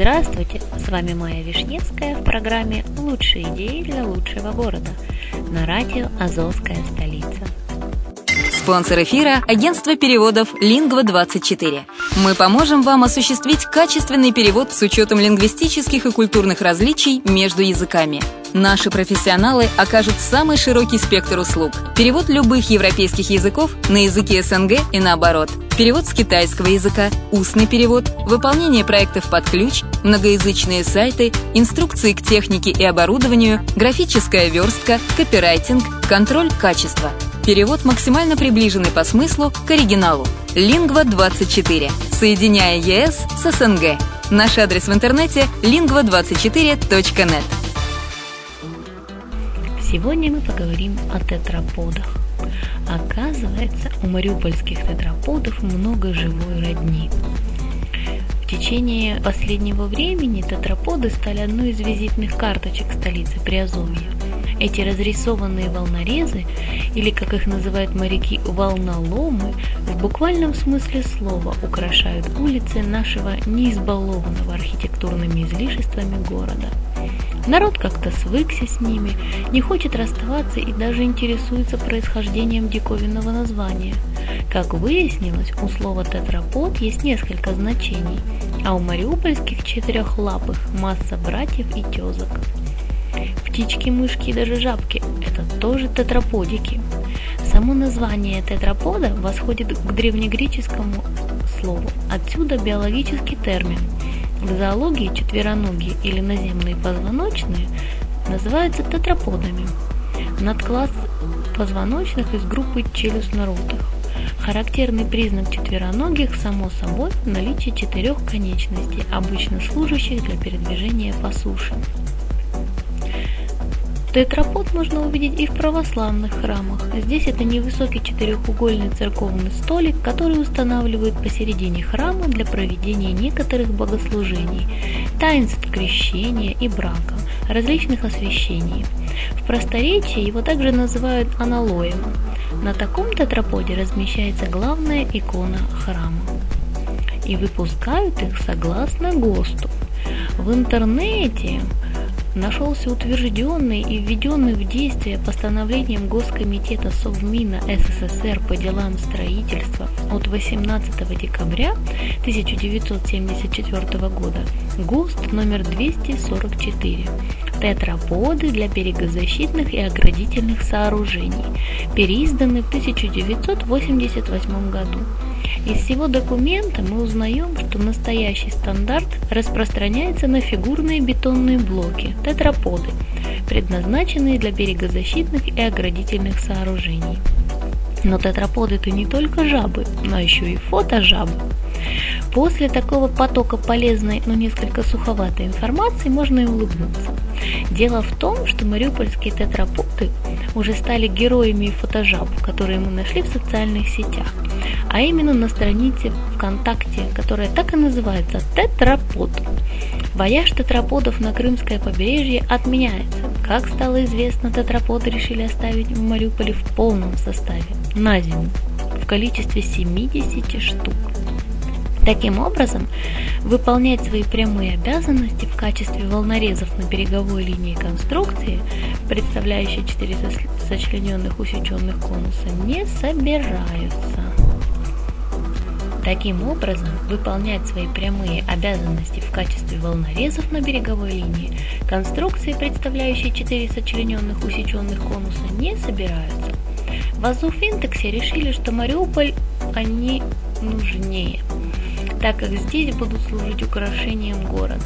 Здравствуйте, с вами Майя Вишневская в программе «Лучшие идеи для лучшего города» на радио «Азовская столица». Спонсор эфира – агентство переводов «Лингва-24». Мы поможем вам осуществить качественный перевод с учетом лингвистических и культурных различий между языками. Наши профессионалы окажут самый широкий спектр услуг. Перевод любых европейских языков на языки СНГ и наоборот – Перевод с китайского языка, устный перевод, выполнение проектов под ключ, многоязычные сайты, инструкции к технике и оборудованию, графическая верстка, копирайтинг, контроль качества – Перевод максимально приближенный по смыслу к оригиналу. Лингва24. Соединяя ЕС с СНГ. Наш адрес в интернете lingva24.net. Сегодня мы поговорим о тетраподах. Оказывается, у мариупольских тетраподов много живой родни. В течение последнего времени тетраподы стали одной из визитных карточек столицы Приазовья. Эти разрисованные волнорезы, или как их называют моряки, волноломы, в буквальном смысле слова украшают улицы нашего неизбалованного архитектурными излишествами города. Народ как-то свыкся с ними, не хочет расставаться и даже интересуется происхождением диковинного названия. Как выяснилось, у слова тетрапод есть несколько значений, а у мариупольских четырехлапых масса братьев и тезок. Птички, мышки и даже жабки – это тоже тетраподики. Само название тетрапода восходит к древнегреческому слову. Отсюда биологический термин. В зоологии четвероногие или наземные позвоночные называются тетраподами. Надкласс позвоночных из группы челюстноротых. Характерный признак четвероногих, само собой, наличие четырех конечностей, обычно служащих для передвижения по суше. Тетрапод можно увидеть и в православных храмах. Здесь это невысокий четырехугольный церковный столик, который устанавливают посередине храма для проведения некоторых богослужений, таинств крещения и брака, различных освящений. В просторечии его также называют аналоем. На таком тетраподе размещается главная икона храма. И выпускают их согласно ГОСТу. В интернете нашелся утвержденный и введенный в действие постановлением Госкомитета Совмина СССР по делам строительства от 18 декабря 1974 года ГОСТ номер 244 тетраподы для берегозащитных и оградительных сооружений, переизданный в 1988 году. Из всего документа мы узнаем, что настоящий стандарт распространяется на фигурные бетонные блоки, тетраподы, предназначенные для берегозащитных и оградительных сооружений. Но тетраподы это не только жабы, но еще и фотожабы. После такого потока полезной, но несколько суховатой информации можно и улыбнуться. Дело в том, что мариупольские тетраподы уже стали героями фотожаб, которые мы нашли в социальных сетях, а именно на странице ВКонтакте, которая так и называется «Тетрапод». Вояж тетраподов на Крымское побережье отменяется. Как стало известно, тетраподы решили оставить в Мариуполе в полном составе, на зиму, в количестве 70 штук. Таким образом, выполнять свои прямые обязанности в качестве волнорезов на береговой линии конструкции, представляющей четыре сочлененных усеченных конуса, не собираются. Таким образом, выполнять свои прямые обязанности в качестве волнорезов на береговой линии конструкции, представляющие четыре сочлененных усеченных конуса, не собираются. В Азуфинтексе решили, что Мариуполь они нужнее – так как здесь будут служить украшением города,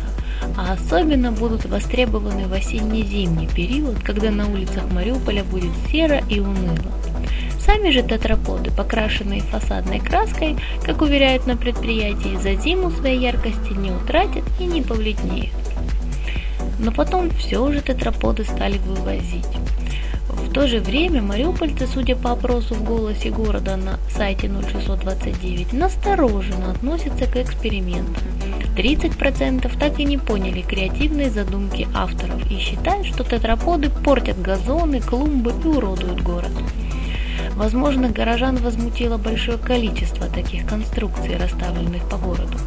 а особенно будут востребованы в осенне-зимний период, когда на улицах Мариуполя будет серо и уныло. Сами же тетраподы, покрашенные фасадной краской, как уверяют на предприятии, за зиму своей яркости не утратят и не повледнеют. Но потом все же тетраподы стали вывозить. В то же время мариупольцы, судя по опросу в «Голосе города» на сайте 0629, настороженно относятся к экспериментам. 30% так и не поняли креативные задумки авторов и считают, что тетраподы портят газоны, клумбы и уродуют город. Возможно, горожан возмутило большое количество таких конструкций, расставленных по городу.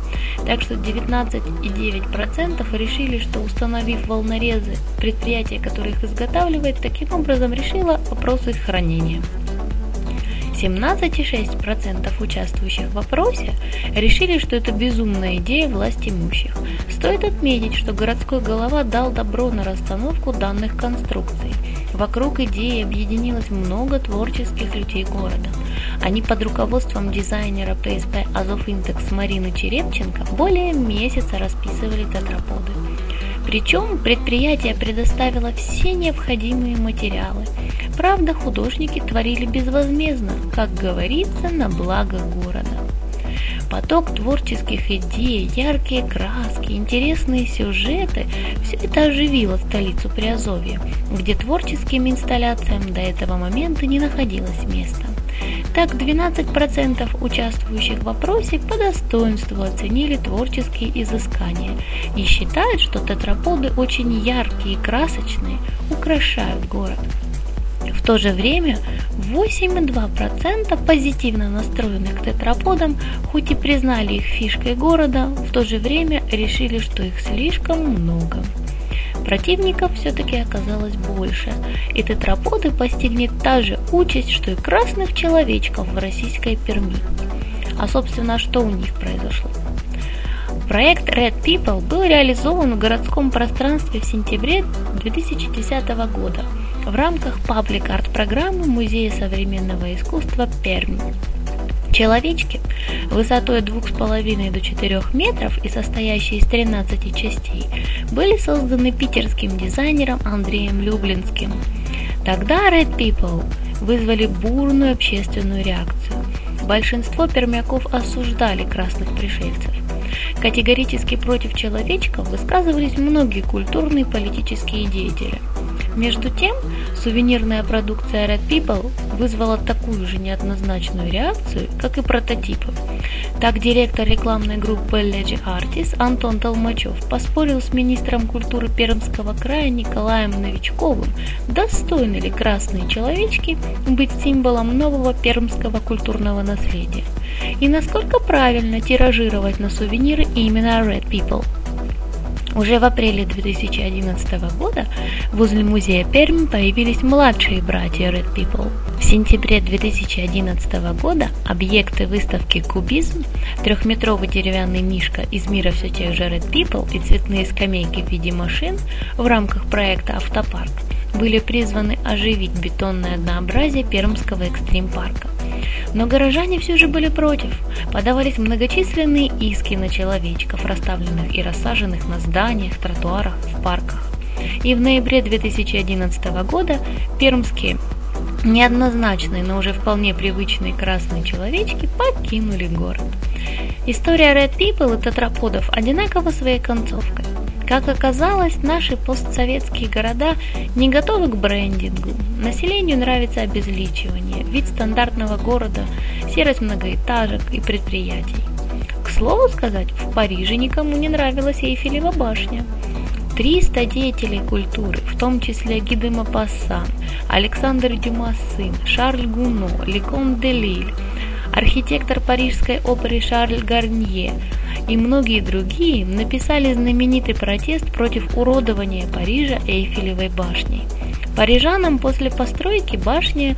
Так что 19,9% решили, что установив волнорезы, предприятие, которое их изготавливает, таким образом решило вопрос их хранения. 17,6% участвующих в вопросе решили, что это безумная идея власть имущих. Стоит отметить, что городской голова дал добро на расстановку данных конструкций. Вокруг идеи объединилось много творческих людей города. Они под руководством дизайнера ПСП Азов Интекс Марины Черепченко более месяца расписывали тетраподы. Причем предприятие предоставило все необходимые материалы. Правда, художники творили безвозмездно, как говорится, на благо города. Поток творческих идей, яркие краски, интересные сюжеты – все это оживило столицу Приазовья, где творческим инсталляциям до этого момента не находилось места. Так 12% участвующих в вопросе по достоинству оценили творческие изыскания и считают, что тетраподы очень яркие и красочные, украшают город. В то же время 8,2% позитивно настроенных к тетраподам, хоть и признали их фишкой города, в то же время решили, что их слишком много. Противников все-таки оказалось больше, и тетраподы постигнет та же участь, что и красных человечков в российской Перми. А собственно, что у них произошло? Проект Red People был реализован в городском пространстве в сентябре 2010 года в рамках паблик-арт-программы Музея современного искусства Перми. Человечки высотой 2,5 до 4 метров и состоящие из 13 частей были созданы питерским дизайнером Андреем Люблинским. Тогда Red People вызвали бурную общественную реакцию. Большинство пермяков осуждали красных пришельцев. Категорически против человечков высказывались многие культурные и политические деятели – между тем, сувенирная продукция Red People вызвала такую же неоднозначную реакцию, как и прототипы. Так директор рекламной группы Leggy Artist Антон Толмачев поспорил с министром культуры Пермского края Николаем Новичковым, достойны ли красные человечки быть символом нового пермского культурного наследия, и насколько правильно тиражировать на сувениры именно Red People – уже в апреле 2011 года возле музея Пермь появились младшие братья Red People. В сентябре 2011 года объекты выставки «Кубизм», трехметровый деревянный мишка из мира все тех же Red People и цветные скамейки в виде машин в рамках проекта «Автопарк» были призваны оживить бетонное однообразие Пермского экстрим-парка. Но горожане все же были против. Подавались многочисленные иски на человечков, расставленных и рассаженных на зданиях, тротуарах, в парках. И в ноябре 2011 года пермские неоднозначные, но уже вполне привычные красные человечки покинули город. История Red People и тетраподов одинакова своей концовкой. Как оказалось, наши постсоветские города не готовы к брендингу. Населению нравится обезличивание, вид стандартного города, серость многоэтажек и предприятий. К слову сказать, в Париже никому не нравилась Эйфелева башня. 300 деятелей культуры, в том числе Гиде Мапассан, Александр Дюма сын, Шарль Гуно, Лекон де Лиль, архитектор парижской оперы Шарль Гарнье, и многие другие написали знаменитый протест против уродования Парижа Эйфелевой башней. Парижанам после постройки башни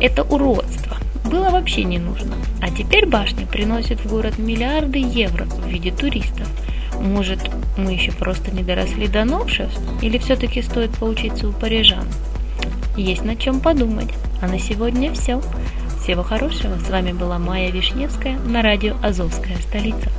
это уродство было вообще не нужно. А теперь башня приносит в город миллиарды евро в виде туристов. Может, мы еще просто не доросли до новшеств? Или все-таки стоит поучиться у парижан? Есть над чем подумать. А на сегодня все. Всего хорошего. С вами была Майя Вишневская на радио «Азовская столица».